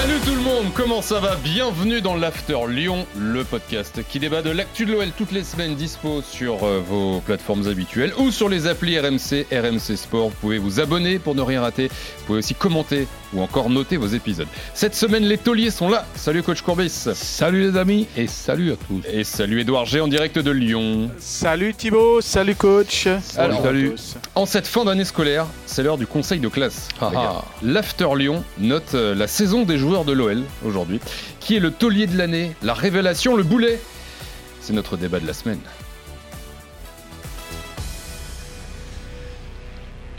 Salut tout le monde, comment ça va? Bienvenue dans l'After Lyon, le podcast qui débat de l'actu de l'OL toutes les semaines dispo sur euh, vos plateformes habituelles ou sur les applis RMC, RMC Sport. Vous pouvez vous abonner pour ne rien rater. Vous pouvez aussi commenter ou encore noter vos épisodes. Cette semaine, les tauliers sont là. Salut coach Courbis. Salut les amis et salut à tous. Et salut Edouard G en direct de Lyon. Salut Thibaut, salut coach. Alors, salut. En cette fin d'année scolaire, c'est l'heure du conseil de classe. Ah, Regarde. L'After Lyon note euh, la saison des joueurs de l'OL aujourd'hui. Qui est le taulier de l'année? La révélation, le boulet C'est notre débat de la semaine.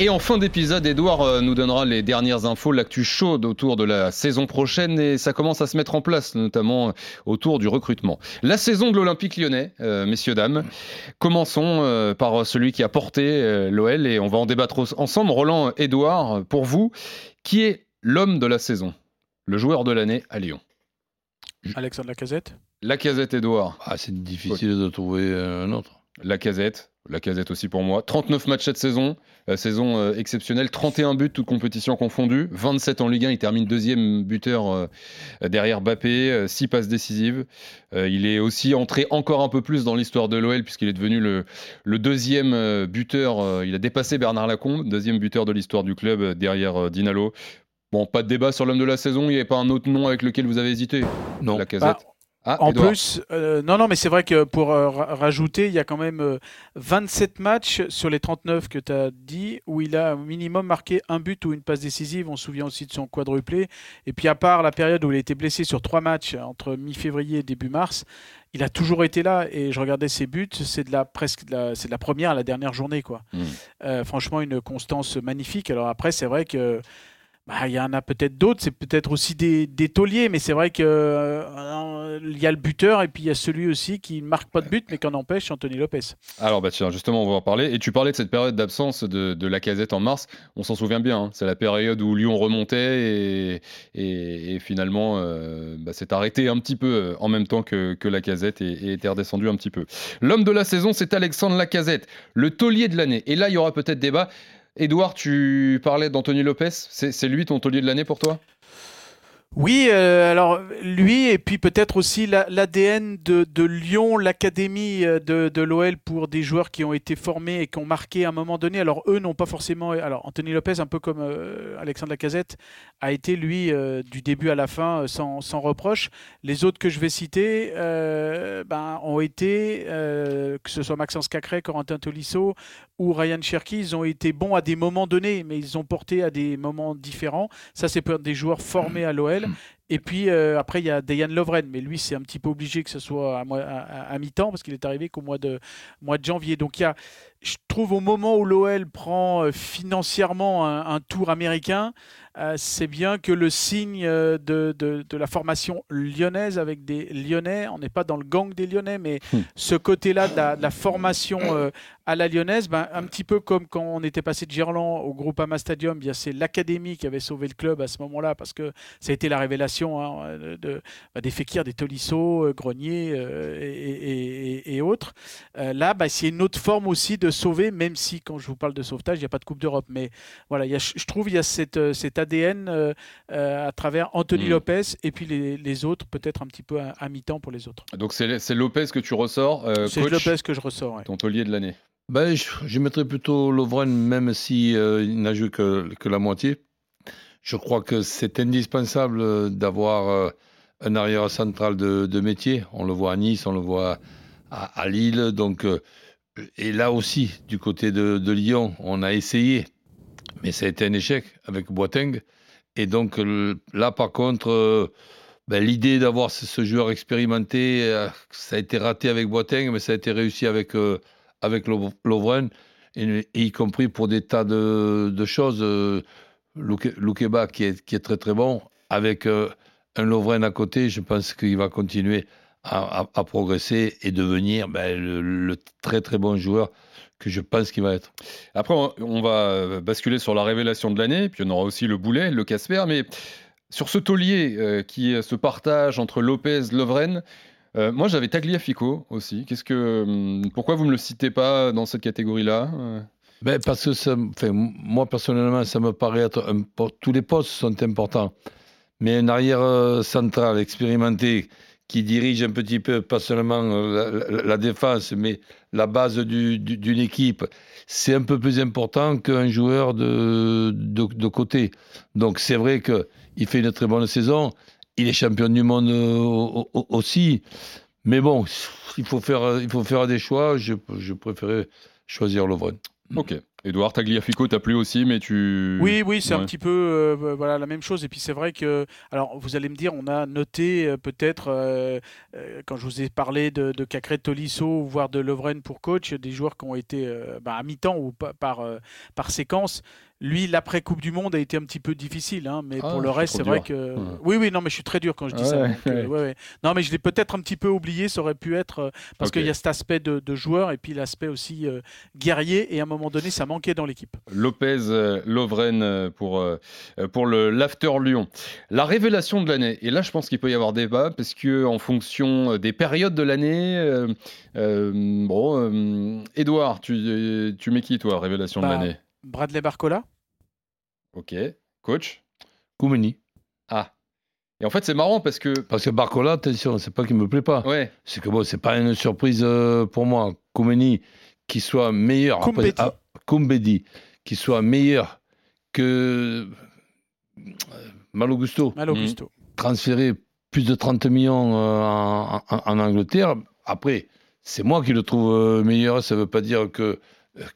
Et en fin d'épisode, Edouard euh, nous donnera les dernières infos, l'actu chaude autour de la saison prochaine et ça commence à se mettre en place, notamment autour du recrutement. La saison de l'Olympique lyonnais, euh, messieurs, dames. Commençons euh, par celui qui a porté euh, l'OL et on va en débattre ensemble. Roland, Edouard, pour vous, qui est l'homme de la saison? Le joueur de l'année à Lyon Alexandre Lacazette. La casette, Edouard. Ah, c'est difficile de trouver un autre. La casette. La casette aussi pour moi. 39 matchs cette saison. La saison euh, exceptionnelle. 31 buts, toutes compétitions confondues. 27 en Ligue 1. Il termine deuxième buteur euh, derrière Bappé. 6 passes décisives. Euh, il est aussi entré encore un peu plus dans l'histoire de l'OL puisqu'il est devenu le, le deuxième euh, buteur. euh, il a dépassé Bernard Lacombe, deuxième buteur de l'histoire du club euh, derrière euh, Dinalo. Bon, pas de débat sur l'homme de la saison. Il n'y avait pas un autre nom avec lequel vous avez hésité? Non. La casette. Bah, Ah, En Edouard. plus, euh, non, non, mais c'est vrai que pour euh, ra- rajouter, il y a quand même euh, 27 matchs sur les 39 que tu as dit où il a au minimum marqué un but ou une passe décisive. On se souvient aussi de son quadruplé. Et puis à part la période où il a été blessé sur trois matchs entre mi-février et début mars, il a toujours été là. Et je regardais ses buts, c'est de la presque, c'est de la première à la dernière journée, quoi. Mm. Euh, franchement, une constance magnifique. Alors après, c'est vrai que bah, il y en a peut-être d'autres, c'est peut-être aussi des, des tauliers, mais c'est vrai que euh, il y a le buteur et puis il y a celui aussi qui ne marque pas de but, mais qu'en empêche Anthony Lopez. Alors bah tiens, justement, on va en parler. Et tu parlais de cette période d'absence de, la casette en mars. On s'en souvient bien. hein. C'est la période où Lyon remontait et, finalement euh, bah, s'est arrêté un petit peu euh, en même temps que, que la casette et, et était redescendu un petit peu. L'homme de la saison, c'est Alexandre Lacazette, le taulier de l'année. Et là, il y aura peut-être débat. Edouard, tu parlais d'Anthony Lopez. C'est lui ton taulier de l'année pour toi? Oui, euh, alors lui et puis peut-être aussi la- l'ADN de, Lyon, l'académie euh, de, l'OL pour des joueurs qui ont été formés et qui ont marqué à un moment donné. Alors eux n'ont pas forcément. Alors Anthony Lopez, un peu comme euh, Alexandre Lacazette, a été lui du début à la fin sans, reproche. Les autres que je vais citer ben, ont été, que ce soit Maxence Cacré, Corentin Tolisso ou Ryan Cherky, ils ont été bons à des moments donnés, mais ils ont porté à des moments différents. Ça, c'est pour des joueurs formés à l'OL. Et puis euh, après, il y a Dayan Lovren, mais lui, c'est un petit peu obligé que ce soit à mi-temps parce qu'il est arrivé qu'au mois de, mois de janvier. Donc il y a, je trouve, au moment où l'OL prend euh, financièrement un, un tour américain, euh, c'est bien que le signe euh, de, de- de la formation lyonnaise avec des Lyonnais, on n'est pas dans le gang des Lyonnais, mais Hmm. ce côté-là de la, de la formation euh, à la lyonnaise, ben, un petit peu comme quand on était passé de Gerland au Groupama Stadium, bien c'est l'académie qui avait sauvé le club à ce moment-là parce que ça a été la révélation hein, de, bah, des Fekir, des Tolisso, Grenier euh, et, et- et- et autres. Là, bah, c'est une autre forme aussi de sauver, même si quand je vous parle de sauvetage, il n'y a pas de Coupe d'Europe. Mais voilà, il y a- je trouve il y a cette, euh, cet ADN euh, euh, à travers Anthony Mm. Lopez et puis les, les autres, peut-être un petit peu à, à mi-temps pour les autres. Donc c'est Lopez que tu ressors. euh, c'est Lopez que je ressors. ouais. ton taulier de l'année. Ben, je, je mettrais plutôt Lovren, même si euh, il n'a joué que, que la moitié. Je crois que c'est indispensable d'avoir euh, un arrière central de, de métier. On le voit à Nice, on le voit à, à Lille. Donc, euh, et là aussi, du côté de, Lyon, on a essayé, mais ça a été un échec avec Boateng. Et donc là, par contre, euh, ben, l'idée d'avoir ce, joueur expérimenté, euh, ça a été raté avec Boateng, mais ça a été réussi avec, euh, avec Lo- Lovren, y compris pour des tas de, choses. Lukeba qui est, qui est très très bon, avec un Lovren à côté, je pense qu'il va continuer à, progresser et devenir ben, le, très très bon joueur que je pense qu'il va être. Après, on- va basculer sur la révélation de l'année, puis on aura aussi le boulet, le Casper, mais sur ce taulier euh, qui se partage entre Lopez, Lovren, euh, moi j'avais Tagliafico aussi. Qu'est-ce que, hum, pourquoi vous me le citez pas dans cette catégorie-là Euh, Ben, parce que ça, moi, personnellement, ça me paraît être. tous les postes sont importants. Mais un arrière euh, central expérimenté qui dirige un petit peu, pas seulement euh, la, défense, mais la base du- du- d'une équipe, c'est un peu plus important qu'un joueur de, de, côté. Donc, c'est vrai qu'il fait une très bonne saison. Il est champion du monde euh, au- au- aussi. Mais bon, il faut faire, il faut faire des choix. Je, je préférais choisir Lovren. Ok. Edouard Tagliafico t'a plu aussi, mais tu. Oui, oui, c'est un petit peu euh, voilà la même chose. Et puis c'est vrai que, alors vous allez me dire, on a noté euh, peut-être euh, quand je vous ai parlé de, de Cacré Tolisso, voire de Lovren pour coach, des joueurs qui ont été bah, à mi-temps ou pa- par par séquence. Lui, l'après Coupe du Monde a été un petit peu difficile, hein, mais Ah, pour le reste, c'est vrai que. Oui, oui, non, mais je suis très dur quand je dis Ouais, ça. donc, euh, ouais. Non, mais je l'ai peut-être un petit peu oublié. Ça aurait pu être euh, parce qu'il y a cet aspect de, de joueur et puis l'aspect aussi euh, guerrier. Et à un moment donné, ça manquait dans l'équipe. Lopez, Lovren pour, pour le l'After Lyon. La révélation de l'année. Et là, je pense qu'il peut y avoir débat parce que en fonction des périodes de l'année, bon, Edouard, tu, tu mets qui toi, révélation Bah, de l'année? Bradley Barcola. Ok, coach. Koumeni. Ah. Et en fait, c'est marrant parce que Parce que Barcola, attention, c'est pas qu'il me plaît pas. ouais, C'est que bon, c'est pas une surprise euh, pour moi. Koumeni, qui soit meilleur. après- ah, Koumbedi, qui soit meilleur que euh, Malo Gusto, Malo Mhm. Gusto. transféré plus de 30 millions euh, en, en- en Angleterre. Après, c'est moi qui le trouve meilleur. Ça veut pas dire que,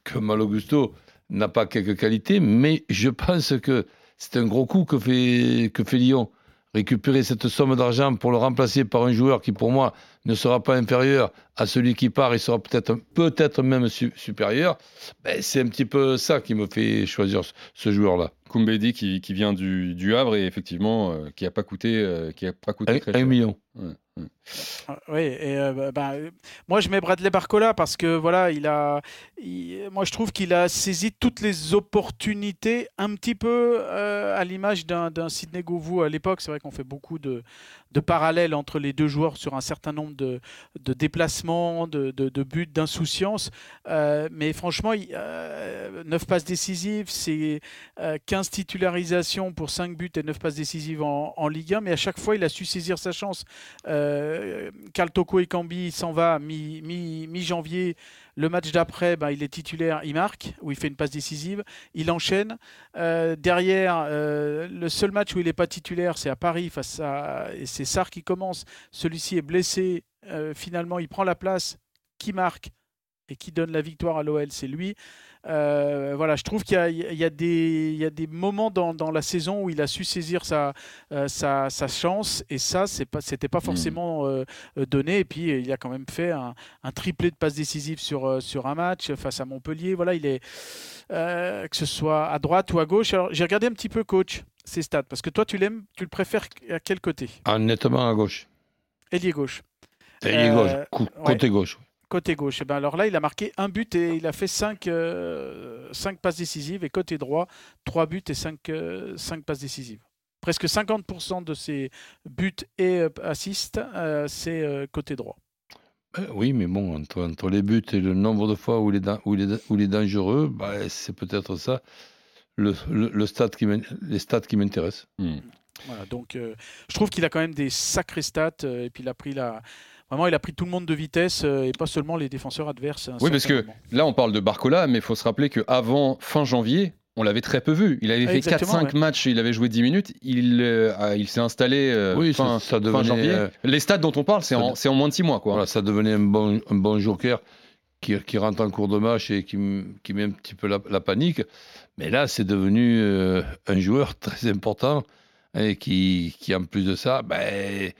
que Malo Gusto n'a pas quelques qualités, mais je pense que c'est un gros coup que fait, que fait Lyon. Récupérer cette somme d'argent pour le remplacer par un joueur qui, pour moi, ne sera pas inférieur à celui qui part, il sera peut-être peut-être même su- supérieur. Ben, c'est un petit peu ça qui me fait choisir ce joueur-là. Koumbedi qui, qui vient du, du Havre et effectivement euh, qui a pas coûté, euh, qui a pas coûté Un, très un cher. million. Ouais, ouais. Ah, Oui, et euh, bah, bah, moi je mets Bradley Barcola parce que voilà, il a, il- moi je trouve qu'il a saisi toutes les opportunités un petit peu euh, à l'image d'un d'un Sidney Govou à l'époque. C'est vrai qu'on fait beaucoup de, de parallèles entre les deux joueurs sur un certain nombre de, de déplacements, de, de, de buts, d'insouciance. Euh, mais franchement, il, euh, 9 passes décisives, c'est euh, 15 titularisations pour 5 buts et 9 passes décisives en, Ligue 1. Mais à chaque fois, il a su saisir sa chance. Euh, Karl Toko Ekambi s'en va mi- mi- mi-janvier. le match d'après, ben, il est titulaire, il marque, où il fait une passe décisive. Il enchaîne. Euh, derrière, euh, le seul match où il n'est pas titulaire, c'est à Paris face à. Et c'est Sarr qui commence. Celui-ci est blessé. Euh, finalement, il prend la place. Qui marque et qui donne la victoire à l'OL, c'est lui. Euh, voilà, je trouve qu'il y a, y des, il y a des moments dans, dans la saison où il a su saisir sa, euh, sa, sa chance et ça, c'est pas, c'était pas forcément euh, donné. Et puis, il a quand même fait un, un triplé de passes décisives sur, sur un match face à Montpellier. Voilà, il est que ce soit à droite ou à gauche. Alors, j'ai regardé un petit peu, coach, ses stats parce que toi, tu l'aimes, tu le préfères à quel côté? Ah, nettement à gauche. Ailier gauche. Ailier gauche, ouais. côté gauche. Côté gauche, et ben alors là, il a marqué un but et il a fait 5 passes décisives. Et côté droit, 3 buts et 5 passes décisives. Presque 50% de ses buts et euh, assists, euh, c'est euh, côté droit. Euh, oui, mais bon, entre, entre les buts et le nombre de fois où il est, où il est, où il est dangereux, bah, c'est peut-être ça le, le, le stade qui les stats qui m'intéressent. Hmm. Voilà, donc euh, je trouve qu'il a quand même des sacrés stats. euh, et puis il a pris la. Vraiment, il a pris tout le monde de vitesse euh, et pas seulement les défenseurs adverses. un Oui, parce que moment. là, on parle de Barcola, mais il faut se rappeler qu'avant fin janvier, on l'avait très peu vu. Il avait fait Exactement, 4-5 matchs, il avait joué 10 minutes. Il, euh, a- il s'est installé euh, Oui, fin, ça, ça fin devenait, janvier. euh, Les stats dont on parle, c'est en, de- c'est en moins de 6 mois. Quoi. voilà, ça devenait un bon, un bon joker qui, qui rentre en cours de match et qui, qui met un petit peu la, la panique. Mais là, c'est devenu euh, un joueur très important et qui, qui en plus de ça, ben,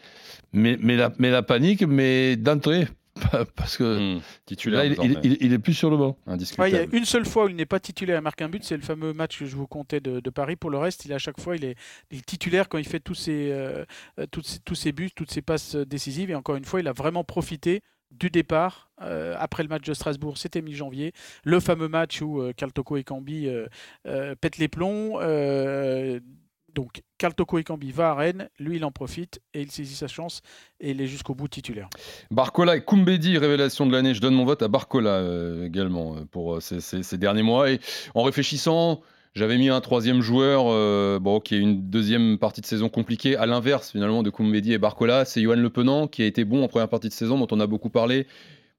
met, met la, met la panique, mais d'entrée. Parce que Hmm. Titulaire, là, il, il, il- il est plus sur le banc. Ouais, il y a une seule fois où il n'est pas titulaire et marque un but, c'est le fameux match que je vous comptais de, de Paris. Pour le reste, il est à chaque fois, il est, il est titulaire quand il fait tous ses, euh, toutes ses- tous ses buts, toutes ses passes euh, décisives. Et encore une fois, il a vraiment profité du départ, euh, après le match de Strasbourg, c'était mi-janvier, le fameux match où euh, Toko et Cambi euh, pètent les plombs. Donc Toko et Cambi va à Rennes, lui il en profite et il saisit sa chance et il est jusqu'au bout titulaire. Barcola et Koumbedi, révélation de l'année. Je donne mon vote à Barcola également pour ces, ces, derniers mois. Et en réfléchissant, j'avais mis un troisième joueur euh, bon, qui a une deuxième partie de saison compliquée, à l'inverse finalement de Koumbedi et Barcola. C'est Johan Le Penant qui a été bon en première partie de saison, dont on a beaucoup parlé.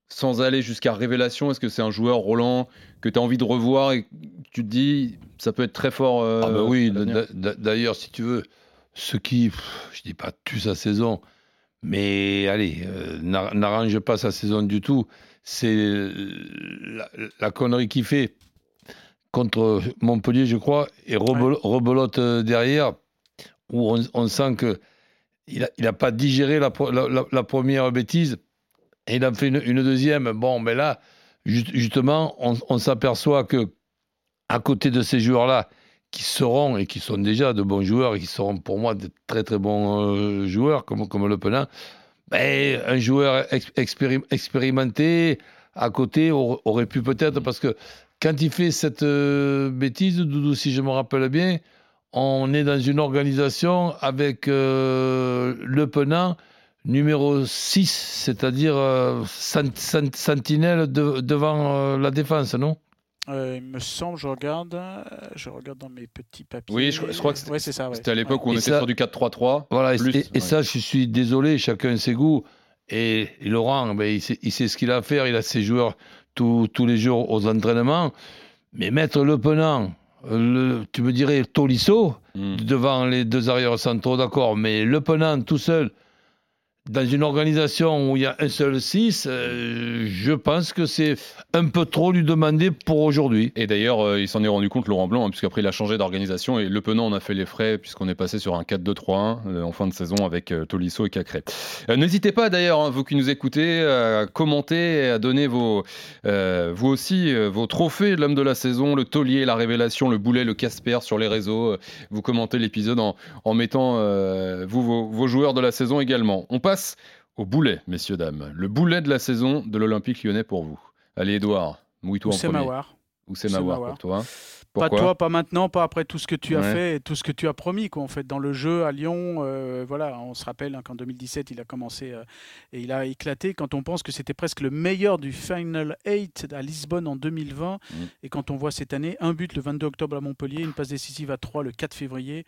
Sans aller jusqu'à révélation, est-ce que c'est un joueur, Roland, que tu as envie de revoir et tu te dis ça peut être très fort euh, ah bah Oui, d'ailleurs, si tu veux, ce qui, je dis pas tue sa saison, mais allez, euh, n'arrange pas sa saison du tout, c'est la, la, connerie qu'il fait contre Montpellier, je crois, et rebelote euh, derrière, où on, sent qu'il n'a il a pas digéré la, la, première bêtise, et il en fait une, deuxième. Bon, mais là, justement, on, s'aperçoit que à côté de ces joueurs-là, qui seront et qui sont déjà de bons joueurs et qui seront pour moi de très très bons euh, joueurs comme, comme Le Penin, ben, un joueur expérimenté à côté aurait pu peut-être, parce que quand il fait cette euh, bêtise, Doudou, si je me rappelle bien, on est dans une organisation avec euh, le Penant numéro 6, c'est-à-dire euh, sentinelle devant la défense, non? Il me semble, je regarde, je regarde dans mes petits papiers. Oui, je, crois que c'était à l'époque où on était sur du 4-3-3. Voilà, et, ça, je suis désolé, chacun ses goûts. Et, Laurent, ben, il, sait, il, sait, ce qu'il a à faire, il a ses joueurs tous, les jours aux entraînements. Mais mettre le penant, le, tu me dirais Tolisso, hmm. devant les deux arrières centraux, d'accord, mais le penant tout seul, dans une organisation où il y a un seul 6, euh, je pense que c'est un peu trop lui demander pour aujourd'hui. Et d'ailleurs, euh, il s'en est rendu compte, Laurent Blanc, hein, puisqu'après il a changé d'organisation et Le Penant, on a fait les frais puisqu'on est passé sur un 4-2-3-1 euh, en fin de saison avec Tolisso et Cacré. N'hésitez pas d'ailleurs, hein, vous qui nous écoutez, à commenter et à donner vos, vous aussi vos trophées de l'homme de la saison, le taulier, la révélation, le boulet, le Casper sur les réseaux. Vous commentez l'épisode en, en, mettant vous, vos, vos, joueurs de la saison également. On passe au boulet, messieurs, dames. Le boulet de la saison de l'Olympique lyonnais pour vous. Allez, Edouard, mouille-toi en premier. Mawar. Ou c'est Mawar pour toi pas toi, pas maintenant, pas après tout ce que tu as fait et tout ce que tu as promis quoi, en fait, dans le jeu à Lyon. Euh, voilà, on se rappelle hein, qu'en 2017, il a commencé euh, et il a éclaté. Quand on pense que c'était presque le meilleur du Final 8 à Lisbonne en 2020, mm. et quand on voit cette année, un but le 22 octobre à Montpellier, une passe décisive à 3 le 4 février.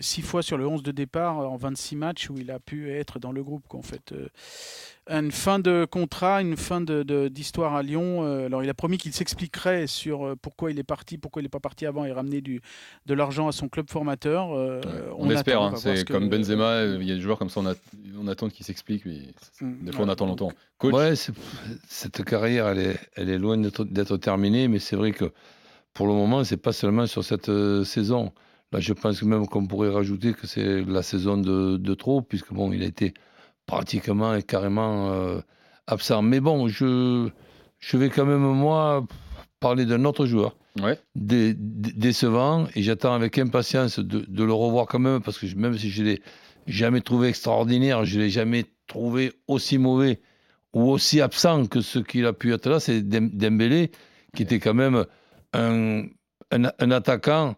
6 euh, fois sur le 11 de départ en 26 matchs où il a pu être dans le groupe. En fait. Euh, une fin de contrat, une fin d'histoire de, à Lyon. Euh, alors il a promis qu'il s'expliquerait sur pourquoi il est parti, pourquoi il n'est pas parti avant et ramener du, de l'argent à son club formateur. on, espère, hein, c'est comme Benzema, il y a des joueurs comme ça, on, attend qu'ils s'expliquent, mais mm, des fois on attend longtemps. cette carrière, elle est, elle est loin d'être terminée, mais c'est vrai que pour le moment, c'est pas seulement sur cette saison. Là, je pense même qu'on pourrait rajouter que c'est la saison de, trop, puisque bon, il a été pratiquement et carrément euh, absent. Mais bon, je, je vais quand même, moi, parler d'un autre joueur. décevant, et j'attends avec impatience de, le revoir quand même, parce que même si je ne l'ai jamais trouvé extraordinaire, je ne l'ai jamais trouvé aussi mauvais ou aussi absent que ce qu'il a pu être là, c'est Dembélé, qui était quand même un, un attaquant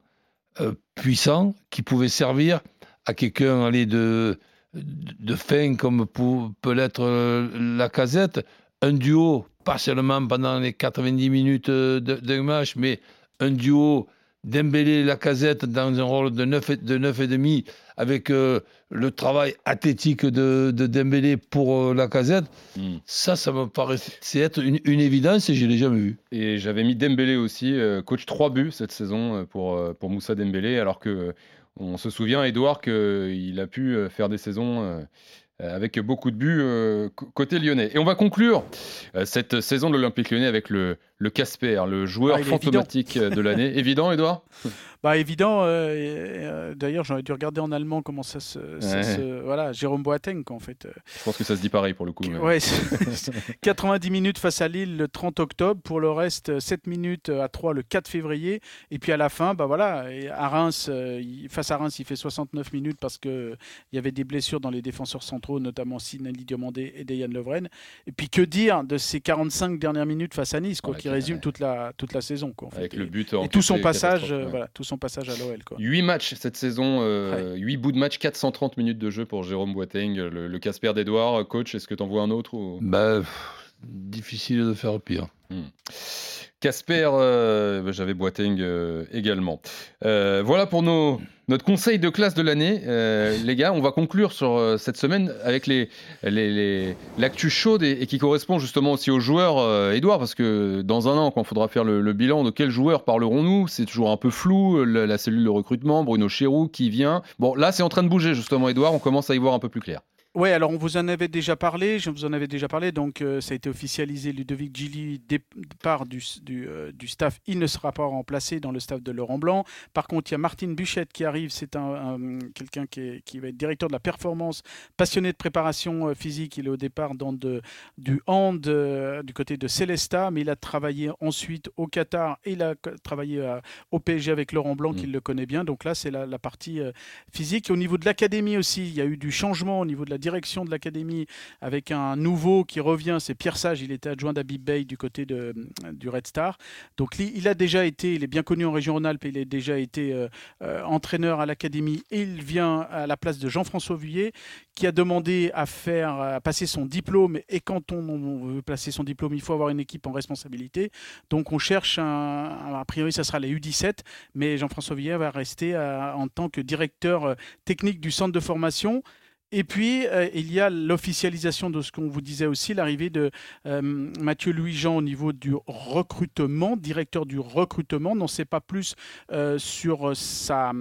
euh, puissant qui pouvait servir à quelqu'un de, de fin comme peut l'être euh, la casette. Un duo, pas seulement pendant les 90 minutes euh, d'un match, mais un duo Dembélé la casette dans un rôle de 9 et, de neuf et demi avec le travail athlétique de, de Dembélé pour la casette, hmm. ça, ça me paraît être une, une, évidence et je ne l'ai jamais vu. Et j'avais mis Dembélé aussi, coach 3 buts cette saison pour, pour Moussa Dembélé, alors que on se souvient, Edouard, qu'il a pu faire des saisons avec beaucoup de buts côté lyonnais. Et on va conclure cette saison de l'Olympique lyonnais avec le, le Casper, le joueur Ah, fantomatique de l'année. évident, Edouard Bah évident. euh, euh, D'ailleurs, j'aurais dû regarder en allemand comment ça se, ça Ouais. se- voilà, Jérôme Boateng en fait. euh. Je pense que ça se dit pareil pour le coup. mais- Ouais, c'est- 90 minutes face à Lille le 30 octobre. Pour le reste, euh, 7 minutes à 3 le 4 février. Et puis à la fin, bah voilà, à Reims, euh, face à Reims, il fait 69 minutes parce que il y avait des blessures dans les défenseurs centraux, notamment Sinali Diomandé et Dejan Lovren. Et puis que dire de ces 45 dernières minutes face à Nice, quoi, Ouais, qui ouais. Résume toute la toute la saison, quoi. en fait. Avec Et- le but et tout son passage, euh, voilà, tout son passage à l'OL, quoi. 8 matchs cette saison, 8 bouts de match, 430 minutes de jeu pour Jérôme Boateng, le, le Casper d'Edouard. Coach, est-ce que tu en vois un autre ou... Bah, pff, difficile de faire pire. Casper, euh, bah, j'avais Boateng euh, également. Euh, voilà pour nos, notre conseil de classe de l'année. Les gars, on va conclure sur cette semaine avec les, les, les- l'actu chaude et, qui correspond justement aussi aux joueurs, Edouard, parce que dans un an, quand il faudra faire le, bilan, de quels joueurs parlerons-nous C'est toujours un peu flou, la, la cellule de recrutement, Bruno Chéroux qui vient. Bon, là, c'est en train de bouger justement, Edouard, on commence à y voir un peu plus clair. Ouais, alors on vous en avait déjà parlé, je vous en avais déjà parlé, donc euh, ça a été officialisé, Ludovic Gilly départ du, du, euh, du staff, il ne sera pas remplacé dans le staff de Laurent Blanc. Par contre, il y a Martine Buchette qui arrive, c'est un, un- quelqu'un qui, va être directeur de la performance, passionné de préparation euh, physique, il est au départ dans de, du hand du côté de Célesta, mais il a travaillé ensuite au Qatar et il a travaillé au PSG avec Laurent Blanc, qui le connaît bien, donc là c'est la, la partie physique. Au niveau de l'académie aussi, il y a eu du changement au niveau de la direction de l'académie avec un nouveau qui revient, c'est Pierre Sage, il était adjoint d'Abib Bey du côté de, du Red Star. Donc il a déjà été, il est bien connu en région Rhône-Alpes, il a déjà été euh, euh, entraîneur à l'académie et il vient à la place de Jean-François Vuillet qui a demandé à faire passer son diplôme et quand on, veut placer son diplôme, il faut avoir une équipe en responsabilité. Donc on cherche un, a priori ça sera les U17, mais Jean-François Vuillet va rester euh, en tant que directeur technique du centre de formation. Et puis, euh, il y a l'officialisation de ce qu'on vous disait aussi, l'arrivée de euh, Mathieu Louis-Jean au niveau du recrutement, directeur du recrutement. On n'en sait pas plus euh, sur sa,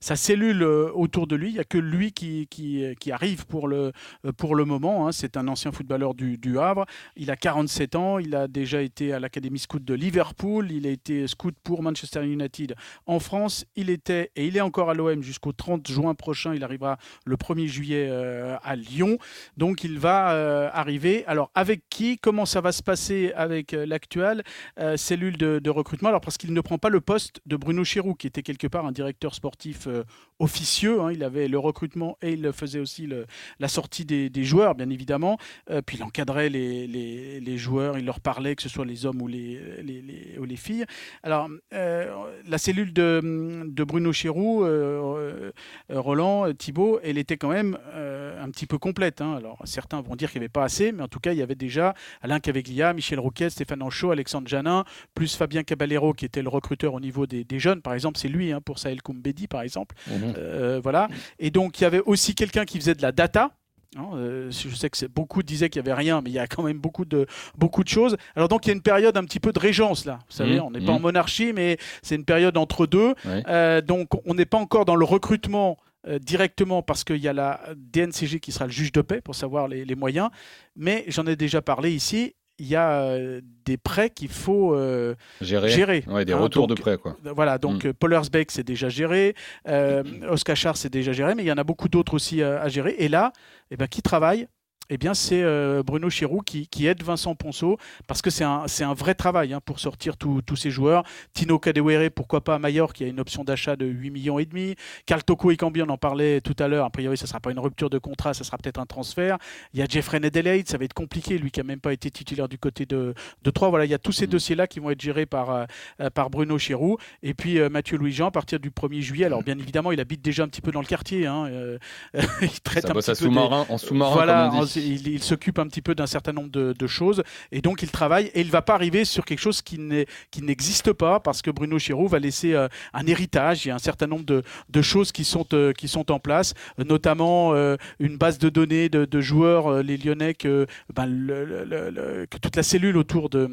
sa cellule euh, autour de lui. Il n'y a que lui qui, qui, qui arrive pour le, euh, pour le moment. hein. C'est un ancien footballeur du, du Havre. Il a 47 ans. Il a déjà été à l'Académie Scout de Liverpool. Il a été scout pour Manchester United en France. Il était et il est encore à l'OM jusqu'au 30 juin prochain. Il arrivera le 1er juillet euh, à Lyon. Donc il va euh, arriver. Alors avec qui? Comment ça va se passer avec euh, l'actuelle euh, cellule de, de recrutement? Alors parce qu'il ne prend pas le poste de Bruno Chéroux, qui était quelque part un directeur sportif euh, officieux. hein. Il avait le recrutement et il faisait aussi la sortie des, joueurs, bien évidemment. Euh, puis il encadrait les, joueurs, il leur parlait, que ce soit les hommes ou les, filles. Alors, euh, la cellule de, Bruno Chéroux, euh, Roland, Thibault, elle était quand même un petit peu complète. hein. Alors, certains vont dire qu'il n'y avait pas assez, mais en tout cas, il y avait déjà Alain Caveglia, Michel Rouquet, Stéphane Anchaud, Alexandre Janin, plus Fabien Caballero, qui était le recruteur au niveau des, jeunes. Par exemple, c'est lui, hein, pour Sahel Koumbedi, par exemple. Euh, voilà. Et donc, il y avait aussi quelqu'un qui faisait de la data. Hein, euh, je sais que beaucoup disaient qu'il n'y avait rien, mais il y a quand même beaucoup de, beaucoup de choses. Alors donc il y a une période un petit peu de régence là. Vous savez, Mmh, on n'est mmh. pas en monarchie, mais c'est une période entre deux. Ouais. Euh, donc on n'est pas encore dans le recrutement euh, directement parce qu'il y a la DNCG qui sera le juge de paix pour savoir les, les moyens. Mais j'en ai déjà parlé ici. Il y a euh, des prêts qu'il faut euh, Gérer. gérer. Ouais, des hein. retours Donc, de prêt, quoi. voilà, donc Mm. euh, Paul Hersbeck, c'est déjà géré, euh, Oscar Char c'est déjà géré, mais il y en a beaucoup d'autres aussi à, à gérer. Et là, eh ben, qui travaille? Eh bien, c'est euh, Bruno Chirou qui, qui aide Vincent Ponceau parce que c'est un, vrai travail hein, pour sortir tous ces joueurs. Tino Kadewere, pourquoi pas à Mayor qui a une option d'achat de 8 millions et demi. Carl Toko Ekambi, on en parlait tout à l'heure. A priori, ça ne sera pas une rupture de contrat, ça sera peut-être un transfert. Il y a Jeffrey Nedelaide, ça va être compliqué, lui qui n'a même pas été titulaire du côté de, de Troyes. Voilà, il y a tous ces dossiers-là qui vont être gérés par, euh, euh, par Bruno Chirou. Et puis euh, Mathieu Louis-Jean, à partir du 1er juillet. Alors, bien évidemment, il habite déjà un petit peu dans le quartier. hein, il traite Ça un petit peu des- sous-marin, en sous-marin, voilà, il, il s'occupe un petit peu d'un certain nombre de, de choses et donc il travaille et il va pas arriver sur quelque chose qui n'existe pas parce que Bruno Chirou va laisser euh, un héritage. Il y a un certain nombre de, de choses qui sont, euh, qui sont en place, notamment euh, une base de données de, de joueurs, les Lyonnais, que, ben, le- le- le- le- que toute la cellule autour de,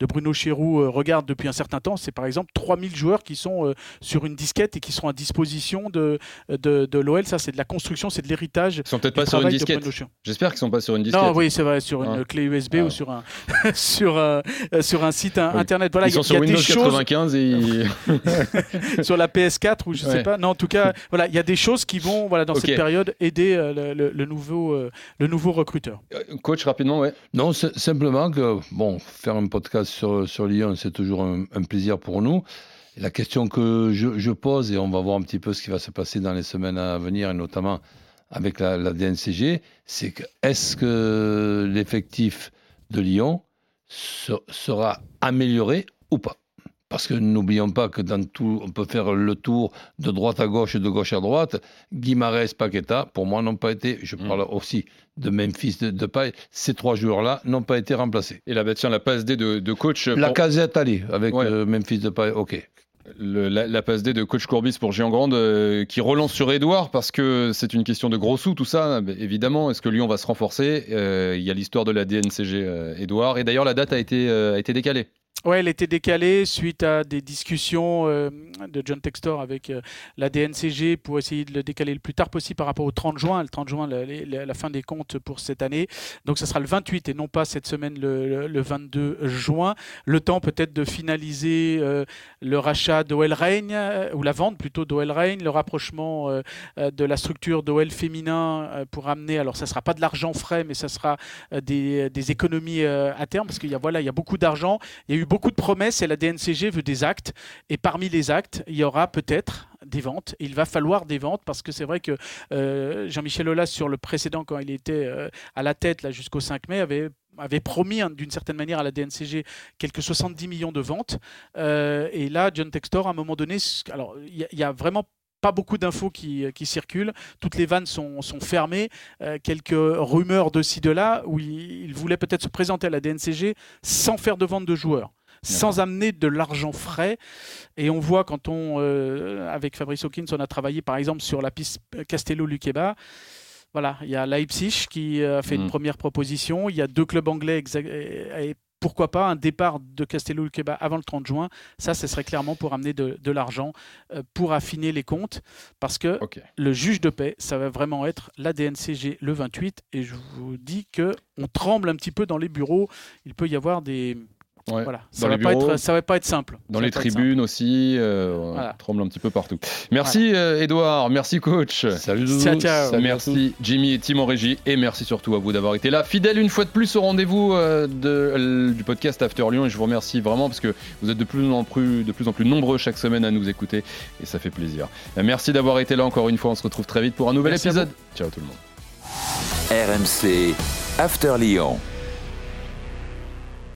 Bruno Chirou regarde depuis un certain temps. C'est par exemple 3000 joueurs qui sont sur une disquette et qui seront à disposition de, l'OL. Ça, c'est de la construction, c'est de l'héritage. Ils sont peut-être du pas sur une travail de disquette. J'espère qu'ils sont pas sur une disquette. Non, oui, c'est vrai, sur une Hein clé USB Ah. ou sur un, sur, euh, euh, sur un site un- Oui. internet. Voilà, Ils y sont il y sur a Windows des choses 95 et ils- sur la PS4 ou je sais Ouais. pas. Non, en tout cas, voilà, il y a des choses qui vont, voilà, dans Ok. cette période, aider euh, le, le- le nouveau, euh, le nouveau recruteur. coach rapidement, ouais. Non, simplement que, bon, faire un podcast sur, sur Lyon, c'est toujours un, un plaisir pour nous. La question que je, je pose, et on va voir un petit peu ce qui va se passer dans les semaines à venir, et notamment avec la, la DNCG, c'est que est-ce que l'effectif de Lyon se- sera amélioré ou pas? Parce que n'oublions pas que dans tout, on peut faire le tour de droite à gauche et de gauche à droite. Guimarães, Paqueta, pour moi, n'ont pas été, je Mm. parle aussi de Memphis, de, de Paille, ces trois joueurs-là n'ont pas été remplacés. Et là, tiens, la passe D de, de coach. La casette allée avec Ouais. euh, Memphis de Paille, ok. La, la passe D de coach Courbis pour Géant Grande euh, qui relance sur Edouard parce que c'est une question de gros sous, tout ça. Évidemment, est-ce que Lyon va se renforcer? Euh, Il y a l'histoire de la DNCG euh, Edouard. Et d'ailleurs, la date euh, a été décalée. Ouais, elle était décalée suite à des discussions euh, de John Textor avec euh, la DNCG pour essayer de le décaler le plus tard possible par rapport au 30 juin. Le 30 juin, la, fin des comptes pour cette année. Donc, ça sera le 28 et non pas cette semaine, le, le- le 22 juin. Le temps peut-être de finaliser euh, le rachat d'OL Reign, ou la vente plutôt d'OL Reign, le rapprochement de la structure d'OL féminin pour amener, alors ça sera pas de l'argent frais, mais ça sera des, des économies à terme, parce qu'il y a, voilà, il y a beaucoup d'argent, il y a eu beaucoup de promesses et la DNCG veut des actes. Et parmi les actes, il y aura peut-être des ventes. Il va falloir des ventes parce que c'est vrai que euh, Jean-Michel Aulas, sur le précédent, quand il était euh, à la tête jusqu'au 5 mai, avait promis hein, d'une certaine manière à la DNCG quelques 70 millions de ventes. Euh, et là, John Textor, à un moment donné, alors il y, a- vraiment pas beaucoup d'infos qui, circulent. Toutes les vannes sont, fermées. Quelques rumeurs de ci, de là, où il voulait peut-être se présenter à la DNCG sans faire de vente de joueurs sans amener de l'argent frais. Et on voit quand on, euh, avec Fabrice Hawkins, on a travaillé par exemple sur la piste Castello-Luqueba. Voilà, il y a Leipzig qui euh, a fait Mm. une première proposition. Il y a deux clubs anglais exa- et pourquoi pas un départ de Castello-Luqueba avant le 30 juin. Ça, ce serait clairement pour amener de, de l'argent euh, pour affiner les comptes. Parce que le juge de paix, ça va vraiment être la DNCG le 28. Et je vous dis que on tremble un petit peu dans les bureaux. Il peut y avoir des. Ouais. Voilà, Dans ça va, les pas bureaux, être, ça va pas être simple. Dans Ça les tribunes aussi, euh, on Voilà. tremble un petit peu partout. Merci euh, Edouard, merci coach. Salut Ciao, Doudou. ciao. Salut merci Jimmy et Tim en régie et merci surtout à vous d'avoir été là. Fidèle une fois de plus au rendez-vous euh, euh, du podcast After Lyon et je vous remercie vraiment parce que vous êtes de plus en plus, de plus, en plus nombreux chaque semaine à nous écouter et ça fait plaisir. Euh, Merci d'avoir été là encore une fois, on se retrouve très vite pour un nouvel Merci épisode. Ciao tout le monde. RMC After Lyon.